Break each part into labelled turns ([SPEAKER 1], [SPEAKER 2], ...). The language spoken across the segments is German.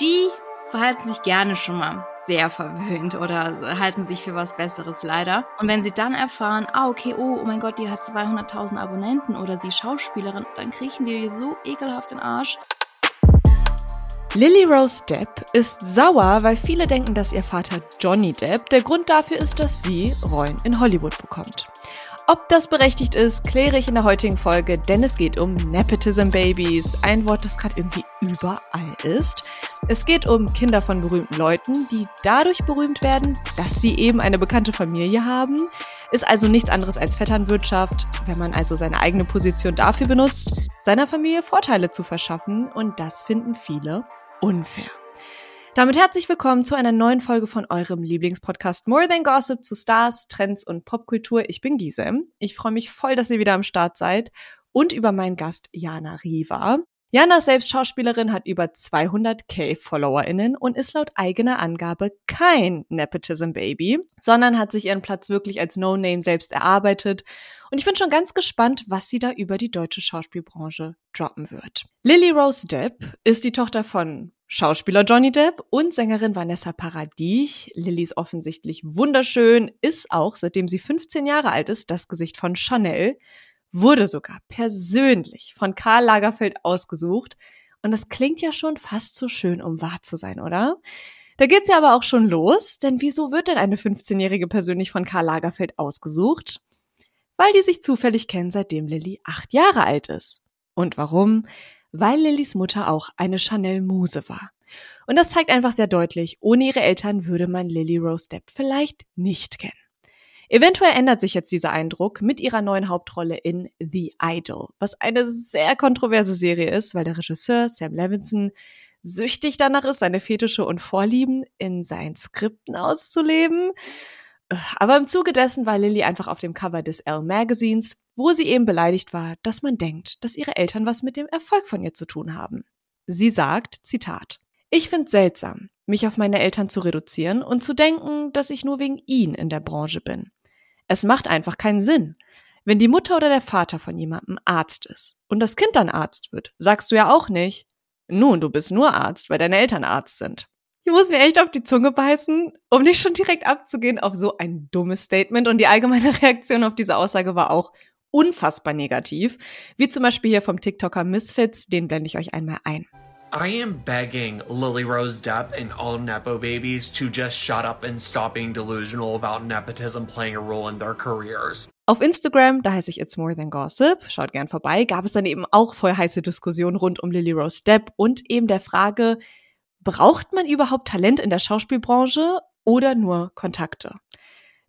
[SPEAKER 1] die verhalten sich gerne schon mal sehr verwöhnt oder halten sich für was Besseres leider. Und wenn sie dann erfahren, ah okay, oh, oh mein Gott, die hat 200.000 Abonnenten oder sie Schauspielerin, dann kriechen die so ekelhaft den Arsch.
[SPEAKER 2] Lily Rose Depp ist sauer, weil viele denken, dass ihr Vater Johnny Depp der Grund dafür ist, dass sie Rollen in Hollywood bekommt. Ob das berechtigt ist, kläre ich in der heutigen Folge, denn es geht um Nepotism Babies, ein Wort, das gerade irgendwie überall ist. Es geht um Kinder von berühmten Leuten, die dadurch berühmt werden, dass sie eben eine bekannte Familie haben. Ist also nichts anderes als Vetternwirtschaft, wenn man also seine eigene Position dafür benutzt, seiner Familie Vorteile zu verschaffen und das finden viele unfair. Damit herzlich willkommen zu einer neuen Folge von eurem Lieblingspodcast More Than Gossip zu Stars, Trends und Popkultur. Ich bin Gisem. Ich freue mich voll, dass ihr wieder am Start seid und über meinen Gast Jana Riva. Jana selbst Schauspielerin, hat über 200k FollowerInnen und ist laut eigener Angabe kein Nepotism-Baby, sondern hat sich ihren Platz wirklich als No-Name selbst erarbeitet. Und ich bin schon ganz gespannt, was sie da über die deutsche Schauspielbranche droppen wird. Lily Rose Depp ist die Tochter von Schauspieler Johnny Depp und Sängerin Vanessa Paradis. Lilly ist offensichtlich wunderschön, ist auch, seitdem sie 15 Jahre alt ist, das Gesicht von Chanel, wurde sogar persönlich von Karl Lagerfeld ausgesucht. Und das klingt ja schon fast zu schön, um wahr zu sein, oder? Da geht's ja aber auch schon los, denn wieso wird denn eine 15-Jährige persönlich von Karl Lagerfeld ausgesucht? Weil die sich zufällig kennen, seitdem Lilly acht Jahre alt ist. Und warum? weil Lillys Mutter auch eine Chanel-Muse war. Und das zeigt einfach sehr deutlich, ohne ihre Eltern würde man Lily Rose Depp vielleicht nicht kennen. Eventuell ändert sich jetzt dieser Eindruck mit ihrer neuen Hauptrolle in The Idol, was eine sehr kontroverse Serie ist, weil der Regisseur Sam Levinson süchtig danach ist, seine Fetische und Vorlieben in seinen Skripten auszuleben. Aber im Zuge dessen war Lily einfach auf dem Cover des Elle Magazines, wo sie eben beleidigt war, dass man denkt, dass ihre Eltern was mit dem Erfolg von ihr zu tun haben. Sie sagt, Zitat, ich find's seltsam, mich auf meine Eltern zu reduzieren und zu denken, dass ich nur wegen ihnen in der Branche bin. Es macht einfach keinen Sinn. Wenn die Mutter oder der Vater von jemandem Arzt ist und das Kind dann Arzt wird, sagst du ja auch nicht, nun, du bist nur Arzt, weil deine Eltern Arzt sind. Ich muss mir echt auf die Zunge beißen, um nicht schon direkt abzugehen auf so ein dummes Statement. Und die allgemeine Reaktion auf diese Aussage war auch unfassbar negativ. Wie zum Beispiel hier vom TikToker Misfits, den blende ich euch einmal ein.
[SPEAKER 3] I am begging Lily Rose Depp and all Nepo babies to just shut up and stop being delusional about nepotism playing a role in their careers.
[SPEAKER 2] Auf Instagram, da heiße ich It's More Than Gossip, schaut gern vorbei, gab es dann eben auch voll heiße Diskussionen rund um Lily Rose Depp und eben der Frage, braucht man überhaupt Talent in der Schauspielbranche oder nur Kontakte?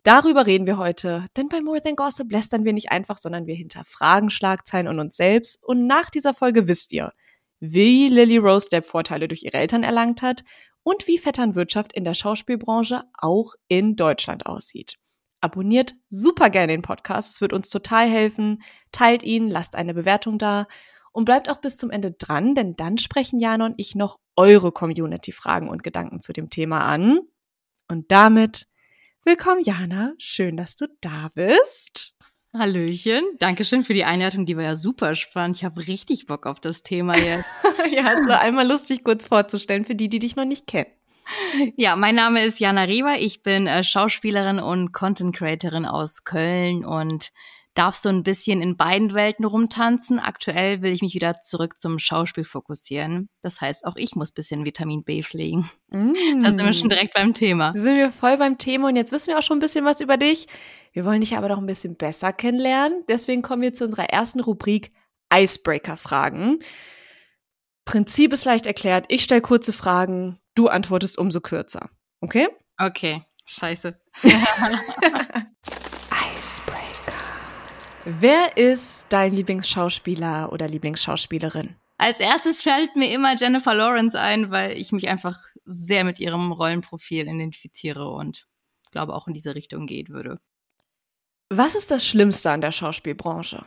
[SPEAKER 2] Darüber reden wir heute, denn bei More Than Gossip lästern wir nicht einfach, sondern wir hinterfragen Schlagzeilen und uns selbst. Und nach dieser Folge wisst ihr, wie Lily Rose Depp Vorteile durch ihre Eltern erlangt hat und wie Vetternwirtschaft in der Schauspielbranche auch in Deutschland aussieht. Abonniert super gerne den Podcast, es wird uns total helfen. Teilt ihn, lasst eine Bewertung da und bleibt auch bis zum Ende dran, denn dann sprechen Jana und ich noch eure Community-Fragen und Gedanken zu dem Thema an. Und damit Willkommen, Jana. Schön, dass du da bist.
[SPEAKER 1] Hallöchen. Dankeschön für die Einleitung. Die war ja super spannend. Ich habe richtig Bock auf das Thema jetzt.
[SPEAKER 2] ja, es war einmal lustig, kurz vorzustellen für die, die dich noch nicht kennen.
[SPEAKER 1] Ja, mein Name ist Jana Reber. Ich bin äh, Schauspielerin und Content Creatorin aus Köln und darf so ein bisschen in beiden Welten rumtanzen. Aktuell will ich mich wieder zurück zum Schauspiel fokussieren. Das heißt, auch ich muss bisschen Vitamin B pflegen. Mm. Da sind wir schon direkt beim Thema.
[SPEAKER 2] Da sind wir voll beim Thema und jetzt wissen wir auch schon ein bisschen was über dich. Wir wollen dich aber noch ein bisschen besser kennenlernen. Deswegen kommen wir zu unserer ersten Rubrik Icebreaker-Fragen. Prinzip ist leicht erklärt. Ich stelle kurze Fragen, du antwortest umso kürzer. Okay?
[SPEAKER 1] Okay. Scheiße.
[SPEAKER 2] Wer ist dein Lieblingsschauspieler oder Lieblingsschauspielerin?
[SPEAKER 1] Als erstes fällt mir immer Jennifer Lawrence ein, weil ich mich einfach sehr mit ihrem Rollenprofil identifiziere und glaube auch in diese Richtung gehen würde.
[SPEAKER 2] Was ist das Schlimmste an der Schauspielbranche?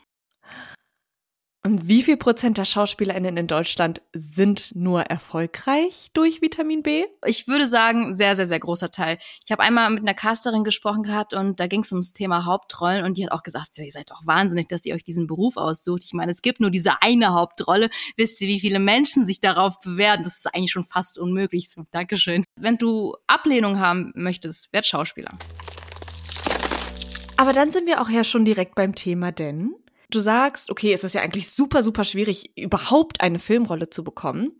[SPEAKER 2] Und wie viel Prozent der SchauspielerInnen in Deutschland sind nur erfolgreich durch Vitamin B?
[SPEAKER 1] Ich würde sagen, sehr, sehr, sehr großer Teil. Ich habe einmal mit einer Casterin gesprochen gehabt und da ging es ums Thema Hauptrollen und die hat auch gesagt, ihr seid doch wahnsinnig, dass ihr euch diesen Beruf aussucht. Ich meine, es gibt nur diese eine Hauptrolle. Wisst ihr, wie viele Menschen sich darauf bewerben? Das ist eigentlich schon fast unmöglich. So, Dankeschön. Wenn du Ablehnung haben möchtest, werd Schauspieler.
[SPEAKER 2] Aber dann sind wir auch ja schon direkt beim Thema, denn du sagst, okay, es ist ja eigentlich super, super schwierig, überhaupt eine Filmrolle zu bekommen.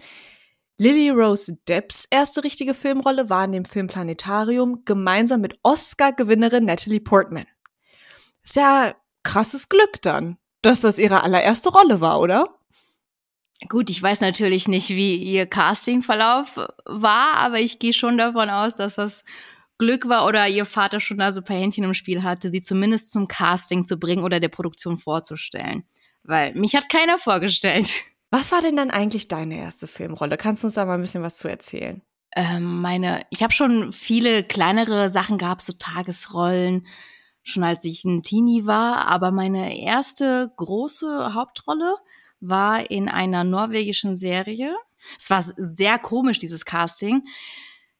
[SPEAKER 2] Lily Rose Depps erste richtige Filmrolle war in dem Film Planetarium gemeinsam mit Oscar-Gewinnerin Natalie Portman. Ist ja krasses Glück dann, dass das ihre allererste Rolle war, oder?
[SPEAKER 1] Gut, ich weiß natürlich nicht, wie ihr Castingverlauf war, aber ich gehe schon davon aus, dass das Glück war oder ihr Vater schon da so ein paar Händchen im Spiel hatte, sie zumindest zum Casting zu bringen oder der Produktion vorzustellen. Weil mich hat keiner vorgestellt.
[SPEAKER 2] Was war denn dann eigentlich deine erste Filmrolle? Kannst du uns da mal ein bisschen was zu erzählen?
[SPEAKER 1] Ähm, meine, ich habe schon viele kleinere Sachen gehabt, so Tagesrollen, schon als ich ein Teenie war, aber meine erste große Hauptrolle war in einer norwegischen Serie. Es war sehr komisch, dieses Casting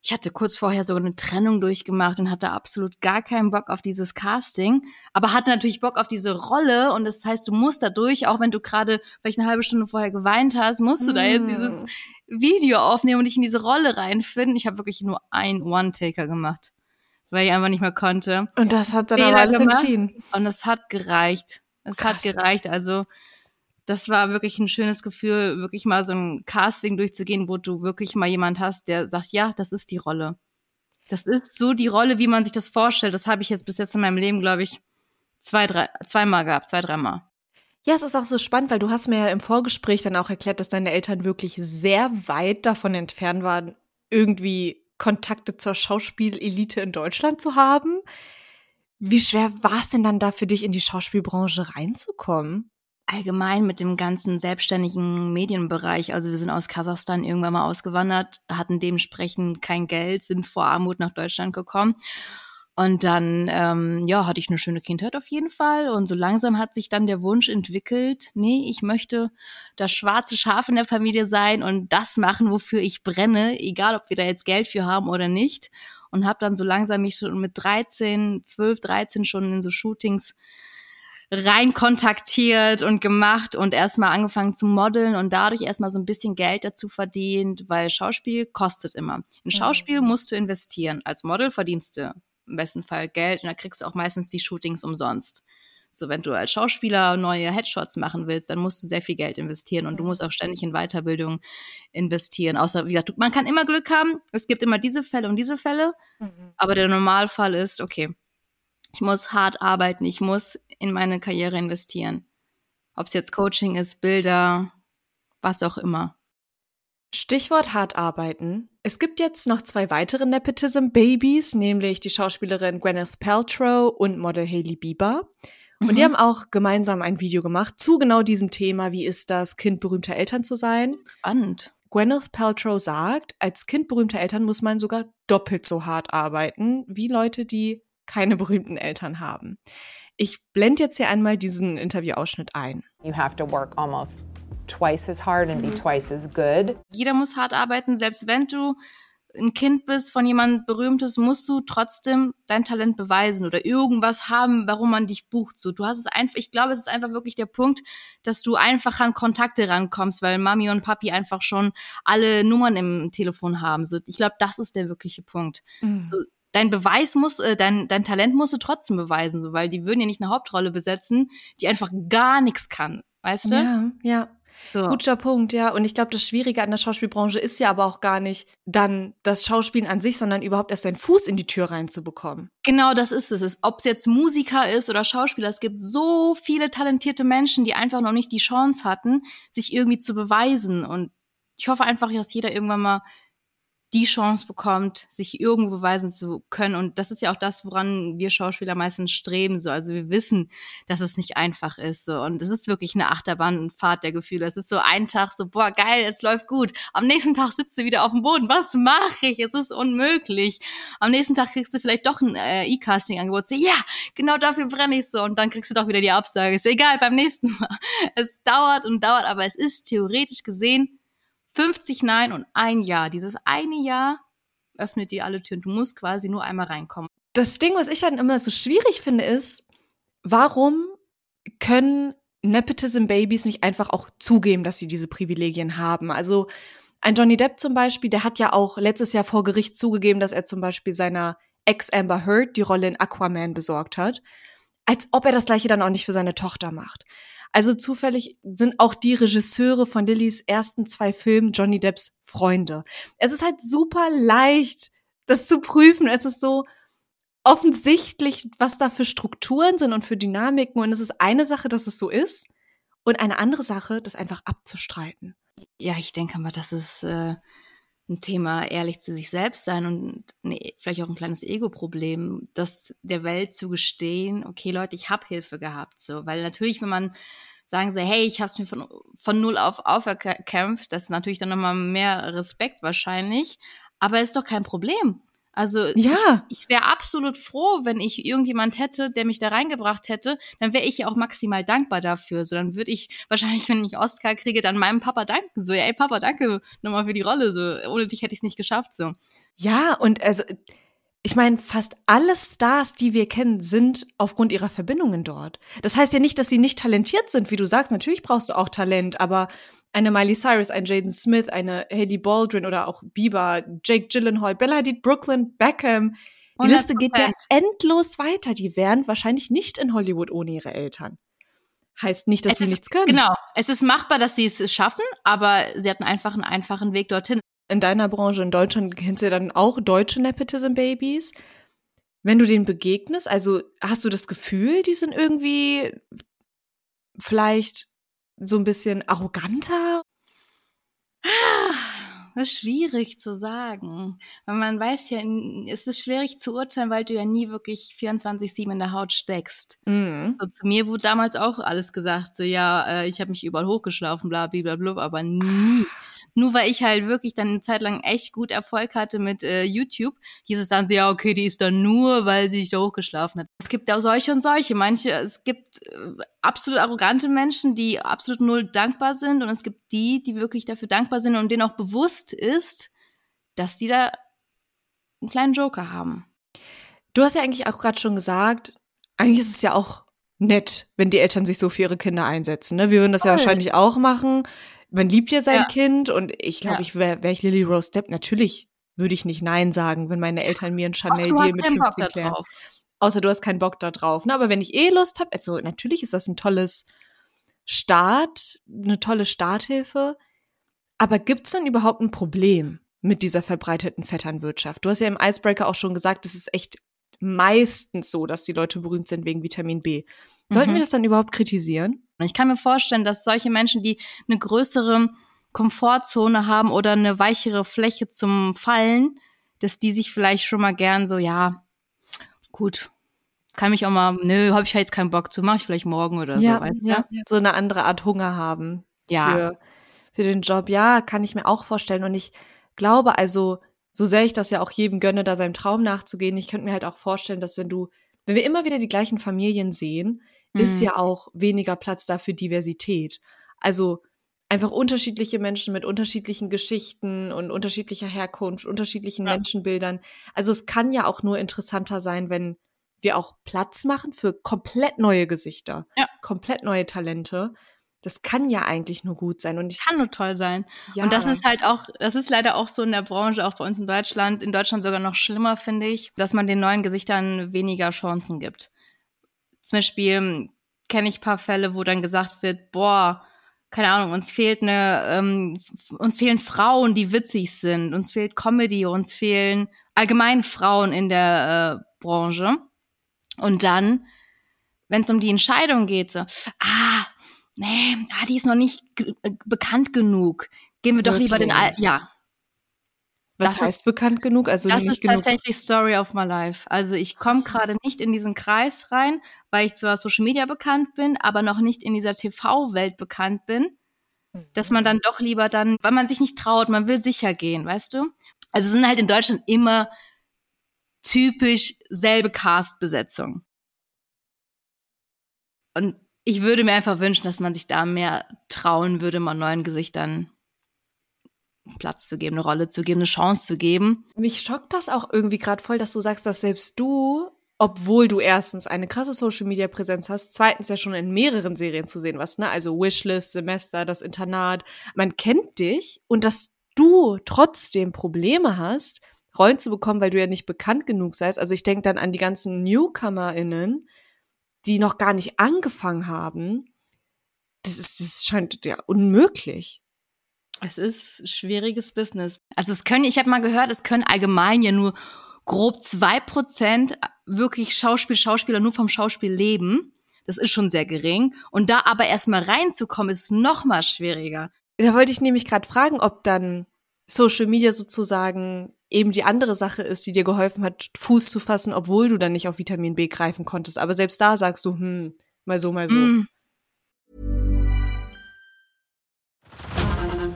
[SPEAKER 1] ich hatte kurz vorher so eine Trennung durchgemacht und hatte absolut gar keinen Bock auf dieses Casting, aber hatte natürlich Bock auf diese Rolle und das heißt, du musst da durch, auch wenn du gerade vielleicht eine halbe Stunde vorher geweint hast, musst du da jetzt dieses mm. Video aufnehmen und dich in diese Rolle reinfinden. Ich habe wirklich nur ein One-Taker gemacht, weil ich einfach nicht mehr konnte.
[SPEAKER 2] Und das hat dann Fehler aber alles entschieden.
[SPEAKER 1] Und es hat gereicht. Es hat gereicht. Also das war wirklich ein schönes Gefühl, wirklich mal so ein Casting durchzugehen, wo du wirklich mal jemand hast, der sagt, ja, das ist die Rolle. Das ist so die Rolle, wie man sich das vorstellt. Das habe ich jetzt bis jetzt in meinem Leben, glaube ich, zwei, drei, zweimal gehabt, zwei, dreimal.
[SPEAKER 2] Ja, es ist auch so spannend, weil du hast mir ja im Vorgespräch dann auch erklärt, dass deine Eltern wirklich sehr weit davon entfernt waren, irgendwie Kontakte zur Schauspielelite in Deutschland zu haben. Wie schwer war es denn dann da für dich, in die Schauspielbranche reinzukommen?
[SPEAKER 1] Allgemein mit dem ganzen selbstständigen Medienbereich. Also wir sind aus Kasachstan irgendwann mal ausgewandert, hatten dementsprechend kein Geld, sind vor Armut nach Deutschland gekommen. Und dann, ähm, ja, hatte ich eine schöne Kindheit auf jeden Fall. Und so langsam hat sich dann der Wunsch entwickelt, nee, ich möchte das schwarze Schaf in der Familie sein und das machen, wofür ich brenne, egal ob wir da jetzt Geld für haben oder nicht. Und habe dann so langsam mich schon mit 13, 12, 13 schon in so Shootings rein kontaktiert und gemacht und erstmal angefangen zu modeln und dadurch erstmal so ein bisschen Geld dazu verdient, weil Schauspiel kostet immer. In Schauspiel mhm. musst du investieren. Als Model verdienst du im besten Fall Geld und da kriegst du auch meistens die Shootings umsonst. So, wenn du als Schauspieler neue Headshots machen willst, dann musst du sehr viel Geld investieren und du musst auch ständig in Weiterbildung investieren. Außer, wie gesagt, man kann immer Glück haben. Es gibt immer diese Fälle und diese Fälle. Mhm. Aber der Normalfall ist, okay, ich muss hart arbeiten, ich muss in meine Karriere investieren. Ob es jetzt Coaching ist, Bilder, was auch immer.
[SPEAKER 2] Stichwort hart arbeiten. Es gibt jetzt noch zwei weitere Nepotism-Babys, nämlich die Schauspielerin Gwyneth Paltrow und Model Hailey Bieber. Und mhm. die haben auch gemeinsam ein Video gemacht zu genau diesem Thema, wie ist das, Kind berühmter Eltern zu sein.
[SPEAKER 1] Spannend.
[SPEAKER 2] Gwyneth Paltrow sagt, als Kind berühmter Eltern muss man sogar doppelt so hart arbeiten wie Leute, die keine berühmten Eltern haben. Ich blende jetzt hier einmal diesen Interviewausschnitt ein.
[SPEAKER 4] You have to work almost twice as hard and be mhm. twice as good.
[SPEAKER 1] Jeder muss hart arbeiten, selbst wenn du ein Kind bist von jemand Berühmtes, musst du trotzdem dein Talent beweisen oder irgendwas haben, warum man dich bucht. So, du hast es einfach, ich glaube, es ist einfach wirklich der Punkt, dass du einfach an Kontakte rankommst, weil Mami und Papi einfach schon alle Nummern im Telefon haben. So, ich glaube, das ist der wirkliche Punkt. Mhm. So, dein Beweis muss, äh, dein, dein Talent musst du trotzdem beweisen, so, weil die würden ja nicht eine Hauptrolle besetzen, die einfach gar nichts kann, weißt du?
[SPEAKER 2] Ja, ja.
[SPEAKER 1] So.
[SPEAKER 2] Guter Punkt, ja. Und ich glaube, das Schwierige an der Schauspielbranche ist ja aber auch gar nicht dann das Schauspielen an sich, sondern überhaupt erst seinen Fuß in die Tür reinzubekommen.
[SPEAKER 1] Genau, das ist es. Ob es jetzt Musiker ist oder Schauspieler, es gibt so viele talentierte Menschen, die einfach noch nicht die Chance hatten, sich irgendwie zu beweisen. Und ich hoffe einfach, dass jeder irgendwann mal die Chance bekommt, sich irgendwo beweisen zu können. Und das ist ja auch das, woran wir Schauspieler meistens streben. So, also wir wissen, dass es nicht einfach ist. So, und es ist wirklich eine Achterbahnfahrt der Gefühle. Es ist so ein Tag so, boah, geil, es läuft gut. Am nächsten Tag sitzt du wieder auf dem Boden. Was mache ich? Es ist unmöglich. Am nächsten Tag kriegst du vielleicht doch ein äh, E-Casting-Angebot. So, ja, genau dafür brenne ich so. Und dann kriegst du doch wieder die Absage. Ist so, egal, beim nächsten Mal. Es dauert und dauert, aber es ist theoretisch gesehen 50 Nein und ein Ja. Dieses eine Ja öffnet dir alle Türen. Du musst quasi nur einmal reinkommen.
[SPEAKER 2] Das Ding, was ich dann immer so schwierig finde, ist, warum können Nepotism-Babys nicht einfach auch zugeben, dass sie diese Privilegien haben? Also ein Johnny Depp zum Beispiel, der hat ja auch letztes Jahr vor Gericht zugegeben, dass er zum Beispiel seiner Ex Amber Heard die Rolle in Aquaman besorgt hat. Als ob er das gleiche dann auch nicht für seine Tochter macht. Also zufällig sind auch die Regisseure von Lillys ersten zwei Filmen Johnny Depps Freunde. Es ist halt super leicht, das zu prüfen. Es ist so offensichtlich, was da für Strukturen sind und für Dynamiken. Und es ist eine Sache, dass es so ist und eine andere Sache, das einfach abzustreiten.
[SPEAKER 1] Ja, ich denke mal, das ist äh, ein Thema, ehrlich zu sich selbst sein und nee, vielleicht auch ein kleines Ego-Problem, das der Welt zu gestehen, okay, Leute, ich habe Hilfe gehabt. So, weil natürlich, wenn man sagen sie, hey, ich habe mir von, von null auf auferkämpft, das ist natürlich dann nochmal mehr Respekt wahrscheinlich, aber ist doch kein Problem. Also ja. ich, ich wäre absolut froh, wenn ich irgendjemand hätte, der mich da reingebracht hätte, dann wäre ich ja auch maximal dankbar dafür. So, dann würde ich wahrscheinlich, wenn ich Oscar kriege, dann meinem Papa danken. So, ey Papa, danke nochmal für die Rolle. So, ohne dich hätte ich es nicht geschafft. So.
[SPEAKER 2] Ja, und also ich meine, fast alle Stars, die wir kennen, sind aufgrund ihrer Verbindungen dort. Das heißt ja nicht, dass sie nicht talentiert sind, wie du sagst. Natürlich brauchst du auch Talent, aber eine Miley Cyrus, ein Jaden Smith, eine Haley Baldwin oder auch Bieber, Jake Gyllenhaal, Bella Hadid, Brooklyn, Beckham. Die 100%. Liste geht ja endlos weiter. Die wären wahrscheinlich nicht in Hollywood ohne ihre Eltern. Heißt nicht, dass es sie
[SPEAKER 1] ist,
[SPEAKER 2] nichts können.
[SPEAKER 1] Genau. Es ist machbar, dass sie es schaffen, aber sie hatten einfach einen einfachen Weg dorthin.
[SPEAKER 2] In deiner Branche in Deutschland kennst du ja dann auch deutsche Nepotism-Babys. Wenn du denen begegnest, also hast du das Gefühl, die sind irgendwie vielleicht so ein bisschen arroganter?
[SPEAKER 1] Das ist schwierig zu sagen. Weil man weiß ja, es ist schwierig zu urteilen, weil du ja nie wirklich 24-7 in der Haut steckst. Mhm. So, zu mir wurde damals auch alles gesagt, so ja, äh, ich habe mich überall hochgeschlafen, bla bla bla, aber nie nur weil ich halt wirklich dann eine Zeit lang echt gut Erfolg hatte mit äh, YouTube, hieß es dann so, ja, okay, die ist dann nur, weil sie sich da hochgeschlafen hat. Es gibt auch solche und solche. Manche, es gibt äh, absolut arrogante Menschen, die absolut null dankbar sind und es gibt die, die wirklich dafür dankbar sind und denen auch bewusst ist, dass die da einen kleinen Joker haben.
[SPEAKER 2] Du hast ja eigentlich auch gerade schon gesagt, eigentlich ist es ja auch nett, wenn die Eltern sich so für ihre Kinder einsetzen. Ne? Wir würden das Toll. ja wahrscheinlich auch machen man liebt ja sein ja. Kind und ich glaube, ja. ich wäre wär ich Lily Rose Depp, natürlich würde ich nicht Nein sagen, wenn meine Eltern mir ein Chanel-Deal mit 15 klären. Außer du hast keinen Bock da drauf. Ne? Aber wenn ich eh Lust habe, also natürlich ist das ein tolles Start, eine tolle Starthilfe. Aber gibt's dann überhaupt ein Problem mit dieser verbreiteten Vetternwirtschaft? Du hast ja im Icebreaker auch schon gesagt, es ist echt meistens so, dass die Leute berühmt sind wegen Vitamin B. Sollten mhm. wir das dann überhaupt kritisieren?
[SPEAKER 1] Ich kann mir vorstellen, dass solche Menschen, die eine größere Komfortzone haben oder eine weichere Fläche zum Fallen, dass die sich vielleicht schon mal gern so, ja, gut, kann mich auch mal, nö, habe ich jetzt keinen Bock zu, mache ich vielleicht morgen oder
[SPEAKER 2] ja,
[SPEAKER 1] so, weißt
[SPEAKER 2] ja, ja, so eine andere Art Hunger haben ja. für, für den Job. Ja, kann ich mir auch vorstellen. Und ich glaube, also, so sehr ich das ja auch jedem gönne, da seinem Traum nachzugehen, ich könnte mir halt auch vorstellen, dass wenn du, wenn wir immer wieder die gleichen Familien sehen, ist mhm. ja auch weniger Platz da für Diversität. Also einfach unterschiedliche Menschen mit unterschiedlichen Geschichten und unterschiedlicher Herkunft, unterschiedlichen ja. Menschenbildern. Also es kann ja auch nur interessanter sein, wenn wir auch Platz machen für komplett neue Gesichter, ja. komplett neue Talente. Das kann ja eigentlich nur gut sein. Und ich,
[SPEAKER 1] kann nur toll sein. Ja. Und das ist halt auch, das ist leider auch so in der Branche, auch bei uns in Deutschland, in Deutschland sogar noch schlimmer, finde ich, dass man den neuen Gesichtern weniger Chancen gibt. Zum Beispiel kenne ich paar Fälle, wo dann gesagt wird, boah, keine Ahnung, uns fehlt eine, ähm, uns fehlen Frauen, die witzig sind, uns fehlt Comedy, uns fehlen allgemein Frauen in der äh, Branche. Und dann, wenn es um die Entscheidung geht, so, ah, nee, ah, die ist noch nicht äh, bekannt genug. Gehen wir doch lieber den Al ja.
[SPEAKER 2] Was das heißt ist, bekannt genug? Also
[SPEAKER 1] das
[SPEAKER 2] ist
[SPEAKER 1] genug tatsächlich Story of my life. Also ich komme gerade nicht in diesen Kreis rein, weil ich zwar Social Media bekannt bin, aber noch nicht in dieser TV-Welt bekannt bin. Dass man dann doch lieber dann, weil man sich nicht traut, man will sicher gehen, weißt du? Also sind halt in Deutschland immer typisch selbe Cast-Besetzung. Und ich würde mir einfach wünschen, dass man sich da mehr trauen würde, mal neuen Gesichtern Platz zu geben, eine Rolle zu geben, eine Chance zu geben.
[SPEAKER 2] Mich schockt das auch irgendwie gerade voll, dass du sagst, dass selbst du, obwohl du erstens eine krasse Social Media Präsenz hast, zweitens ja schon in mehreren Serien zu sehen warst, ne? Also Wishlist, Semester, das Internat, man kennt dich und dass du trotzdem Probleme hast, Rollen zu bekommen, weil du ja nicht bekannt genug seist. Also ich denke dann an die ganzen NewcomerInnen, die noch gar nicht angefangen haben. Das ist, das scheint ja unmöglich.
[SPEAKER 1] Es ist schwieriges Business. Also es können, ich habe mal gehört, es können allgemein ja nur grob zwei Prozent wirklich Schauspiel, Schauspieler nur vom Schauspiel leben. Das ist schon sehr gering. Und da aber erstmal reinzukommen, ist noch mal schwieriger.
[SPEAKER 2] Da wollte ich nämlich gerade fragen, ob dann Social Media sozusagen eben die andere Sache ist, die dir geholfen hat, Fuß zu fassen, obwohl du dann nicht auf Vitamin B greifen konntest. Aber selbst da sagst du, hm, mal so, mal so. Mm.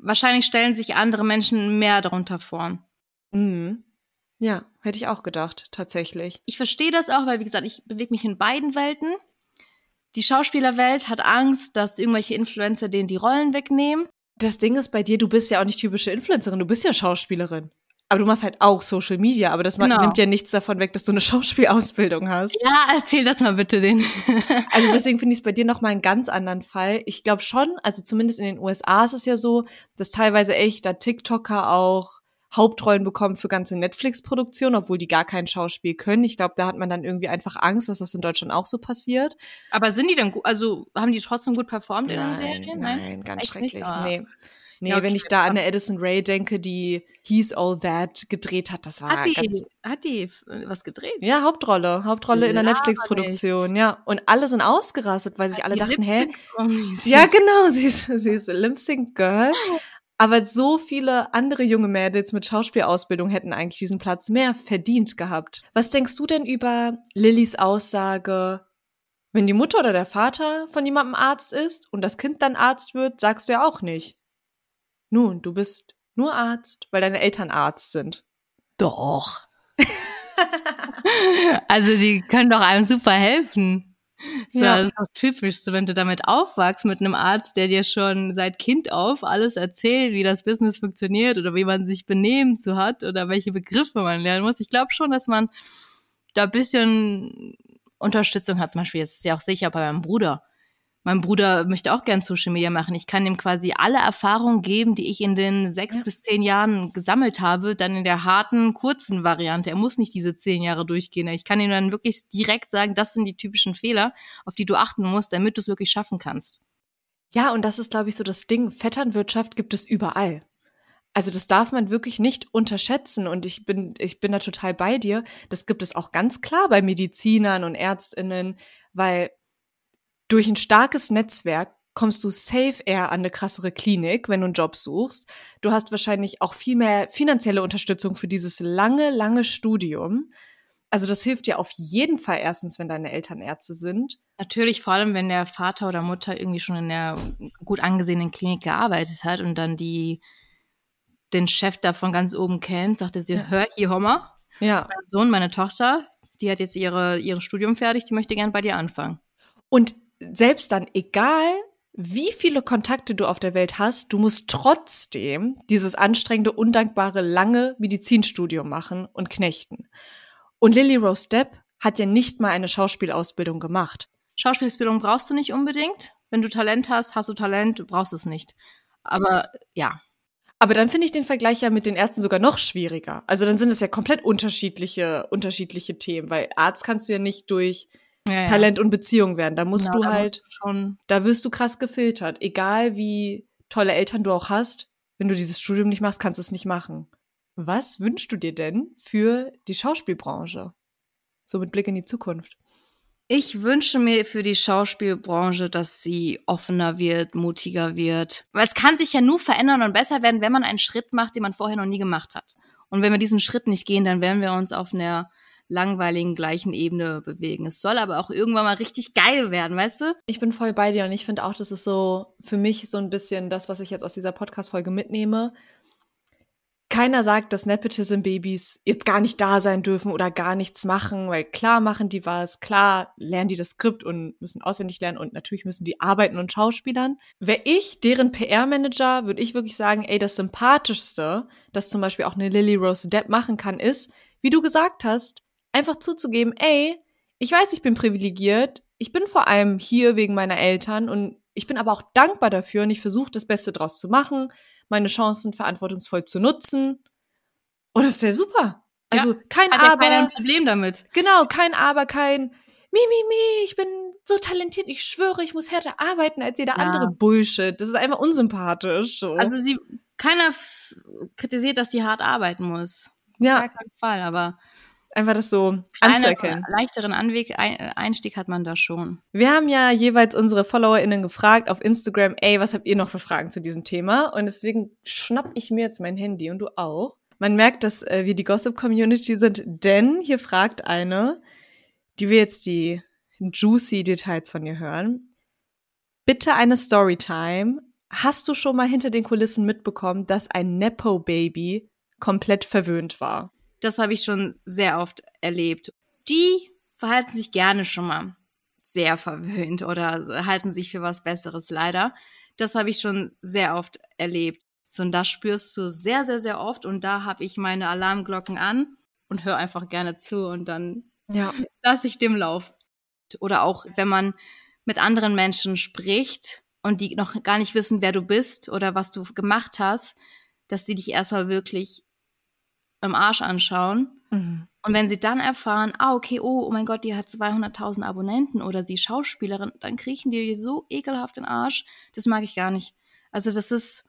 [SPEAKER 1] Wahrscheinlich stellen sich andere Menschen mehr darunter vor.
[SPEAKER 2] Mhm. Ja, hätte ich auch gedacht, tatsächlich.
[SPEAKER 1] Ich verstehe das auch, weil, wie gesagt, ich bewege mich in beiden Welten. Die Schauspielerwelt hat Angst, dass irgendwelche Influencer denen die Rollen wegnehmen.
[SPEAKER 2] Das Ding ist bei dir, du bist ja auch nicht typische Influencerin, du bist ja Schauspielerin. Aber du machst halt auch Social Media, aber das genau. nimmt ja nichts davon weg, dass du eine Schauspielausbildung hast.
[SPEAKER 1] Ja, erzähl das mal bitte den.
[SPEAKER 2] also deswegen finde ich es bei dir noch mal einen ganz anderen Fall. Ich glaube schon, also zumindest in den USA ist es ja so, dass teilweise echt da TikToker auch Hauptrollen bekommen für ganze Netflix-Produktionen, obwohl die gar kein Schauspiel können. Ich glaube, da hat man dann irgendwie einfach Angst, dass das in Deutschland auch so passiert.
[SPEAKER 1] Aber sind die dann gut, also haben die trotzdem gut performt
[SPEAKER 2] nein,
[SPEAKER 1] in den Serien?
[SPEAKER 2] Nein, nein ganz Echt schrecklich. Ah. Nee. Nee, ja, okay, wenn ich da an der Addison Ray denke, die He's All That gedreht hat, das war
[SPEAKER 1] hat die,
[SPEAKER 2] ganz
[SPEAKER 1] Hat die was gedreht?
[SPEAKER 2] Ja, Hauptrolle. Hauptrolle in der Netflix-Produktion, ja. Und alle sind ausgerastet, weil sich hat alle dachten, hä? Ja, genau, sie ist, sie ist Lip-Sync-Girl. Aber so viele andere junge Mädels mit Schauspielausbildung hätten eigentlich diesen Platz mehr verdient gehabt. Was denkst du denn über Lillys Aussage, wenn die Mutter oder der Vater von jemandem Arzt ist und das Kind dann Arzt wird, sagst du ja auch nicht. Nun, du bist nur Arzt, weil deine Eltern Arzt sind.
[SPEAKER 1] Doch. also die können doch einem super helfen. So, ja. Das ist auch typisch, so wenn du damit aufwachst mit einem Arzt, der dir schon seit Kind auf alles erzählt, wie das Business funktioniert oder wie man sich benehmen zu hat oder welche Begriffe man lernen muss. Ich glaube schon, dass man da ein bisschen Unterstützung hat. Zum Beispiel, jetzt ist ja auch sicher bei meinem Bruder mein Bruder möchte auch gern Social Media machen. Ich kann ihm quasi alle Erfahrungen geben, die ich in den sechs ja. bis zehn Jahren gesammelt habe, dann in der harten, kurzen Variante. Er muss nicht diese zehn Jahre durchgehen. Ich kann ihm dann wirklich direkt sagen, das sind die typischen Fehler, auf die du achten musst, damit du es wirklich schaffen kannst.
[SPEAKER 2] Ja, und das ist, glaube ich, so das Ding. Vetternwirtschaft gibt es überall. Also das darf man wirklich nicht unterschätzen und ich bin ich bin da total bei dir. Das gibt es auch ganz klar bei Medizinern und Ärztinnen, weil durch ein starkes Netzwerk kommst du safe eher an eine krassere Klinik, wenn du einen Job suchst. Du hast wahrscheinlich auch viel mehr finanzielle Unterstützung für dieses lange, lange Studium. Also das hilft dir auf jeden Fall erstens, wenn deine Eltern Ärzte sind.
[SPEAKER 1] Natürlich, vor allem, wenn der Vater oder Mutter irgendwie schon in der gut angesehenen Klinik gearbeitet hat und dann die den Chef da von ganz oben kennt, sagt er sie, ja. hör hier, Homer. Ja. Mein Sohn, meine Tochter, die hat jetzt ihre, ihre Studium fertig, die möchte gern bei dir anfangen.
[SPEAKER 2] Und selbst dann, egal wie viele Kontakte du auf der Welt hast, du musst trotzdem dieses anstrengende, undankbare, lange Medizinstudium machen und knechten. Und Lily Rose Depp hat ja nicht mal eine Schauspielausbildung gemacht.
[SPEAKER 1] Schauspielausbildung brauchst du nicht unbedingt. Wenn du Talent hast, hast du Talent, du brauchst es nicht. Aber ja.
[SPEAKER 2] Aber dann finde ich den Vergleich ja mit den Ärzten sogar noch schwieriger. Also dann sind es ja komplett unterschiedliche, unterschiedliche Themen, weil Arzt kannst du ja nicht durch ja, ja. Talent und Beziehung werden. Da musst genau, du halt, musst du schon da wirst du krass gefiltert. Egal wie tolle Eltern du auch hast, wenn du dieses Studium nicht machst, kannst du es nicht machen. Was wünschst du dir denn für die Schauspielbranche? So mit Blick in die Zukunft.
[SPEAKER 1] Ich wünsche mir für die Schauspielbranche, dass sie offener wird, mutiger wird. Weil es kann sich ja nur verändern und besser werden, wenn man einen Schritt macht, den man vorher noch nie gemacht hat. Und wenn wir diesen Schritt nicht gehen, dann werden wir uns auf einer langweiligen gleichen Ebene bewegen. Es soll aber auch irgendwann mal richtig geil werden, weißt du?
[SPEAKER 2] Ich bin voll bei dir und ich finde auch, das ist so für mich so ein bisschen das, was ich jetzt aus dieser Podcast-Folge mitnehme keiner sagt, dass Nepotism-Babys jetzt gar nicht da sein dürfen oder gar nichts machen, weil klar machen die was, klar lernen die das Skript und müssen auswendig lernen und natürlich müssen die arbeiten und schauspielern. Wäre ich deren PR-Manager, würde ich wirklich sagen, ey, das Sympathischste, das zum Beispiel auch eine Lily Rose Depp machen kann, ist, wie du gesagt hast, einfach zuzugeben, ey, ich weiß, ich bin privilegiert, ich bin vor allem hier wegen meiner Eltern und ich bin aber auch dankbar dafür und ich versuche das Beste draus zu machen meine Chancen verantwortungsvoll zu nutzen. Und das ist ja super. Also ja, kein
[SPEAKER 1] hat
[SPEAKER 2] Aber.
[SPEAKER 1] kein Problem damit.
[SPEAKER 2] Genau, kein Aber, kein Mi, mi, mi, ich bin so talentiert, ich schwöre, ich muss härter arbeiten als jeder ja. andere Bullshit. Das ist einfach unsympathisch. So.
[SPEAKER 1] Also sie, keiner kritisiert, dass sie hart arbeiten muss.
[SPEAKER 2] Ja.
[SPEAKER 1] Gar keinen Fall, aber
[SPEAKER 2] einfach das so anzuerkennen.
[SPEAKER 1] Einen leichteren Anweg, Einstieg hat man da schon.
[SPEAKER 2] Wir haben ja jeweils unsere FollowerInnen gefragt auf Instagram, ey, was habt ihr noch für Fragen zu diesem Thema? Und deswegen schnapp ich mir jetzt mein Handy und du auch. Man merkt, dass äh, wir die Gossip-Community sind, denn hier fragt eine, die wir jetzt die juicy Details von ihr hören. Bitte eine Storytime. Hast du schon mal hinter den Kulissen mitbekommen, dass ein Nepo-Baby komplett verwöhnt war?
[SPEAKER 1] Das habe ich schon sehr oft erlebt. Die verhalten sich gerne schon mal sehr verwöhnt oder halten sich für was Besseres leider. Das habe ich schon sehr oft erlebt. So, und das spürst du sehr, sehr, sehr oft. Und da habe ich meine Alarmglocken an und höre einfach gerne zu und dann ja. lasse ich dem Lauf. Oder auch, wenn man mit anderen Menschen spricht und die noch gar nicht wissen, wer du bist oder was du gemacht hast, dass sie dich erstmal wirklich im Arsch anschauen. Mhm. Und wenn sie dann erfahren, ah, okay, oh, oh mein Gott, die hat 200.000 Abonnenten oder sie Schauspielerin, dann kriechen die so ekelhaft den Arsch. Das mag ich gar nicht. Also das ist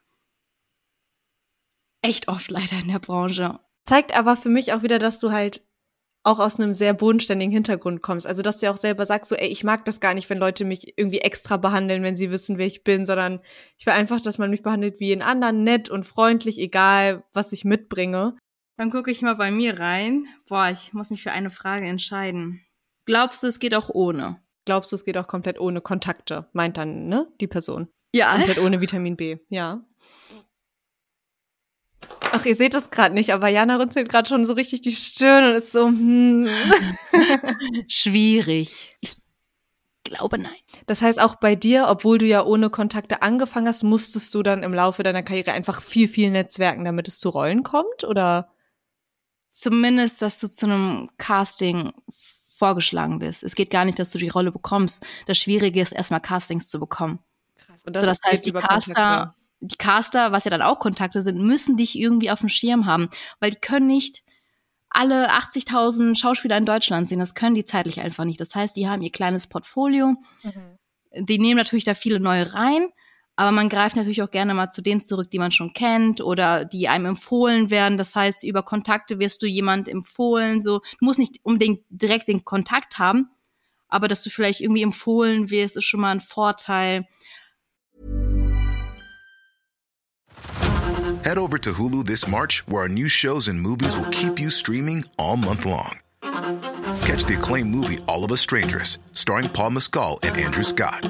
[SPEAKER 1] echt oft leider in der Branche.
[SPEAKER 2] Zeigt aber für mich auch wieder, dass du halt auch aus einem sehr bodenständigen Hintergrund kommst. Also, dass du auch selber sagst, so, ey, ich mag das gar nicht, wenn Leute mich irgendwie extra behandeln, wenn sie wissen, wer ich bin, sondern ich will einfach, dass man mich behandelt wie einen anderen, nett und freundlich, egal was ich mitbringe.
[SPEAKER 1] Dann gucke ich mal bei mir rein. Boah, ich muss mich für eine Frage entscheiden. Glaubst du, es geht auch ohne?
[SPEAKER 2] Glaubst du, es geht auch komplett ohne Kontakte? Meint dann, ne, die Person.
[SPEAKER 1] Ja.
[SPEAKER 2] Komplett ohne Vitamin B, ja. Ach, ihr seht das gerade nicht, aber Jana runzelt gerade schon so richtig die Stirn und ist so, hm.
[SPEAKER 1] Schwierig. Ich glaube nein.
[SPEAKER 2] Das heißt, auch bei dir, obwohl du ja ohne Kontakte angefangen hast, musstest du dann im Laufe deiner Karriere einfach viel, viel netzwerken, damit es zu Rollen kommt, oder?
[SPEAKER 1] Zumindest, dass du zu einem Casting vorgeschlagen wirst. Es geht gar nicht, dass du die Rolle bekommst. Das Schwierige ist, erstmal Castings zu bekommen. Krass. Und das, so, das heißt, die Caster, die Caster, was ja dann auch Kontakte sind, müssen dich irgendwie auf dem Schirm haben, weil die können nicht alle 80.000 Schauspieler in Deutschland sehen. Das können die zeitlich einfach nicht. Das heißt, die haben ihr kleines Portfolio. Mhm. Die nehmen natürlich da viele neue rein, aber man greift natürlich auch gerne mal zu denen zurück, die man schon kennt oder die einem empfohlen werden. Das heißt, über Kontakte wirst du jemand empfohlen. So, du musst nicht unbedingt direkt den Kontakt haben, aber dass du vielleicht irgendwie empfohlen wirst, ist schon mal ein Vorteil.
[SPEAKER 5] Head over to Hulu this March, where our new shows and movies will keep you streaming all month long. Catch the acclaimed movie All of Us Strangers, starring Paul Mescal and Andrew Scott.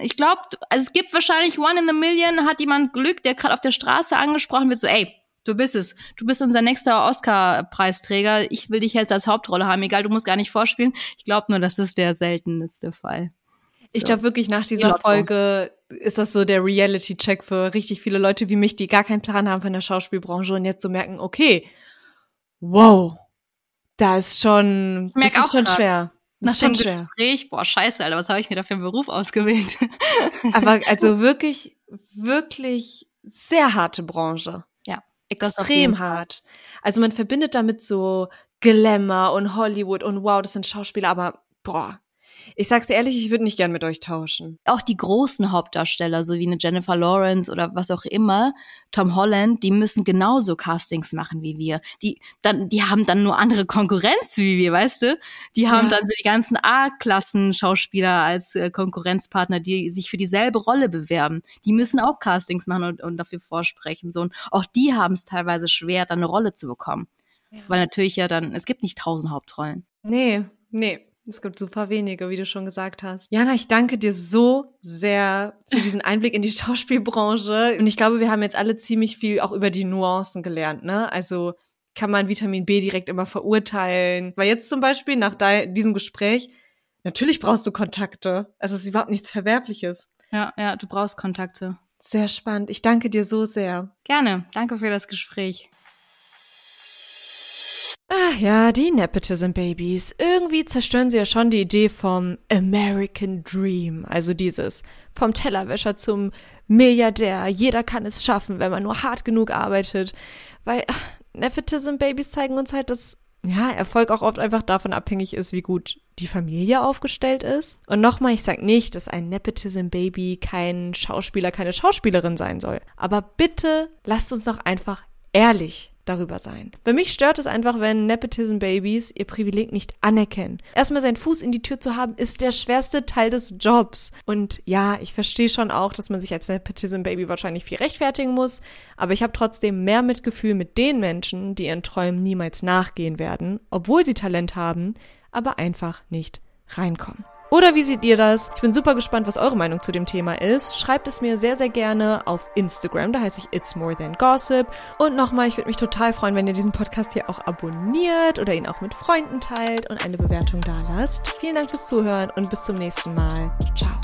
[SPEAKER 1] Ich glaube, also es gibt wahrscheinlich One in a Million, hat jemand Glück, der gerade auf der Straße angesprochen wird, so, ey, du bist es. Du bist unser nächster Oscar-Preisträger. Ich will dich jetzt als Hauptrolle haben. Egal, du musst gar nicht vorspielen. Ich glaube nur, das ist der seltenste Fall.
[SPEAKER 2] Ich glaube wirklich, nach dieser Folge ist das so der Reality-Check für richtig viele Leute wie mich, die gar keinen Plan haben von der Schauspielbranche und jetzt so merken, okay, wow, da ist schon, das ist schon grad. schwer.
[SPEAKER 1] Schon schwer. Gespräch, boah, scheiße, Alter, was habe ich mir da für einen Beruf ausgewählt?
[SPEAKER 2] Aber also wirklich, wirklich sehr harte Branche.
[SPEAKER 1] Ja.
[SPEAKER 2] Extrem hart. Also man verbindet damit so Glamour und Hollywood und wow, das sind Schauspieler, aber boah, ich sag's dir ehrlich, ich würde nicht gern mit euch tauschen.
[SPEAKER 1] Auch die großen Hauptdarsteller, so wie eine Jennifer Lawrence oder was auch immer, Tom Holland, die müssen genauso Castings machen wie wir. Die, dann, die haben dann nur andere Konkurrenz wie wir, weißt du? Die haben ja. dann so die ganzen A-Klassen-Schauspieler als äh, Konkurrenzpartner, die sich für dieselbe Rolle bewerben. Die müssen auch Castings machen und, und dafür vorsprechen. So. Und auch die haben es teilweise schwer, dann eine Rolle zu bekommen. Ja. Weil natürlich ja dann, es gibt nicht tausend Hauptrollen.
[SPEAKER 2] Nee, nee. Es gibt super wenige, wie du schon gesagt hast. Jana, ich danke dir so sehr für diesen Einblick in die Schauspielbranche. Und ich glaube, wir haben jetzt alle ziemlich viel auch über die Nuancen gelernt, ne? Also kann man Vitamin B direkt immer verurteilen. Weil jetzt zum Beispiel nach diesem Gespräch, natürlich brauchst du Kontakte. Also es ist überhaupt nichts Verwerfliches.
[SPEAKER 1] Ja, ja, du brauchst Kontakte.
[SPEAKER 2] Sehr spannend. Ich danke dir so sehr.
[SPEAKER 1] Gerne. Danke für das Gespräch.
[SPEAKER 2] Ah ja, die Nepotism Babies. Irgendwie zerstören sie ja schon die Idee vom American Dream. Also dieses vom Tellerwäscher zum Milliardär. Jeder kann es schaffen, wenn man nur hart genug arbeitet. Weil ach, Nepotism Babies zeigen uns halt, dass ja, Erfolg auch oft einfach davon abhängig ist, wie gut die Familie aufgestellt ist. Und nochmal, ich sag nicht, dass ein Nepotism Baby kein Schauspieler, keine Schauspielerin sein soll. Aber bitte lasst uns doch einfach ehrlich darüber sein. Bei mich stört es einfach, wenn Nepotism Babies ihr Privileg nicht anerkennen. Erstmal seinen Fuß in die Tür zu haben, ist der schwerste Teil des Jobs. Und ja, ich verstehe schon auch, dass man sich als Nepotism Baby wahrscheinlich viel rechtfertigen muss, aber ich habe trotzdem mehr Mitgefühl mit den Menschen, die ihren Träumen niemals nachgehen werden, obwohl sie Talent haben, aber einfach nicht reinkommen. Oder wie seht ihr das? Ich bin super gespannt, was eure Meinung zu dem Thema ist. Schreibt es mir sehr, sehr gerne auf Instagram, da heiße ich It's More Than Gossip. Und nochmal, ich würde mich total freuen, wenn ihr diesen Podcast hier auch abonniert oder ihn auch mit Freunden teilt und eine Bewertung da lasst. Vielen Dank fürs Zuhören und bis zum nächsten Mal. Ciao.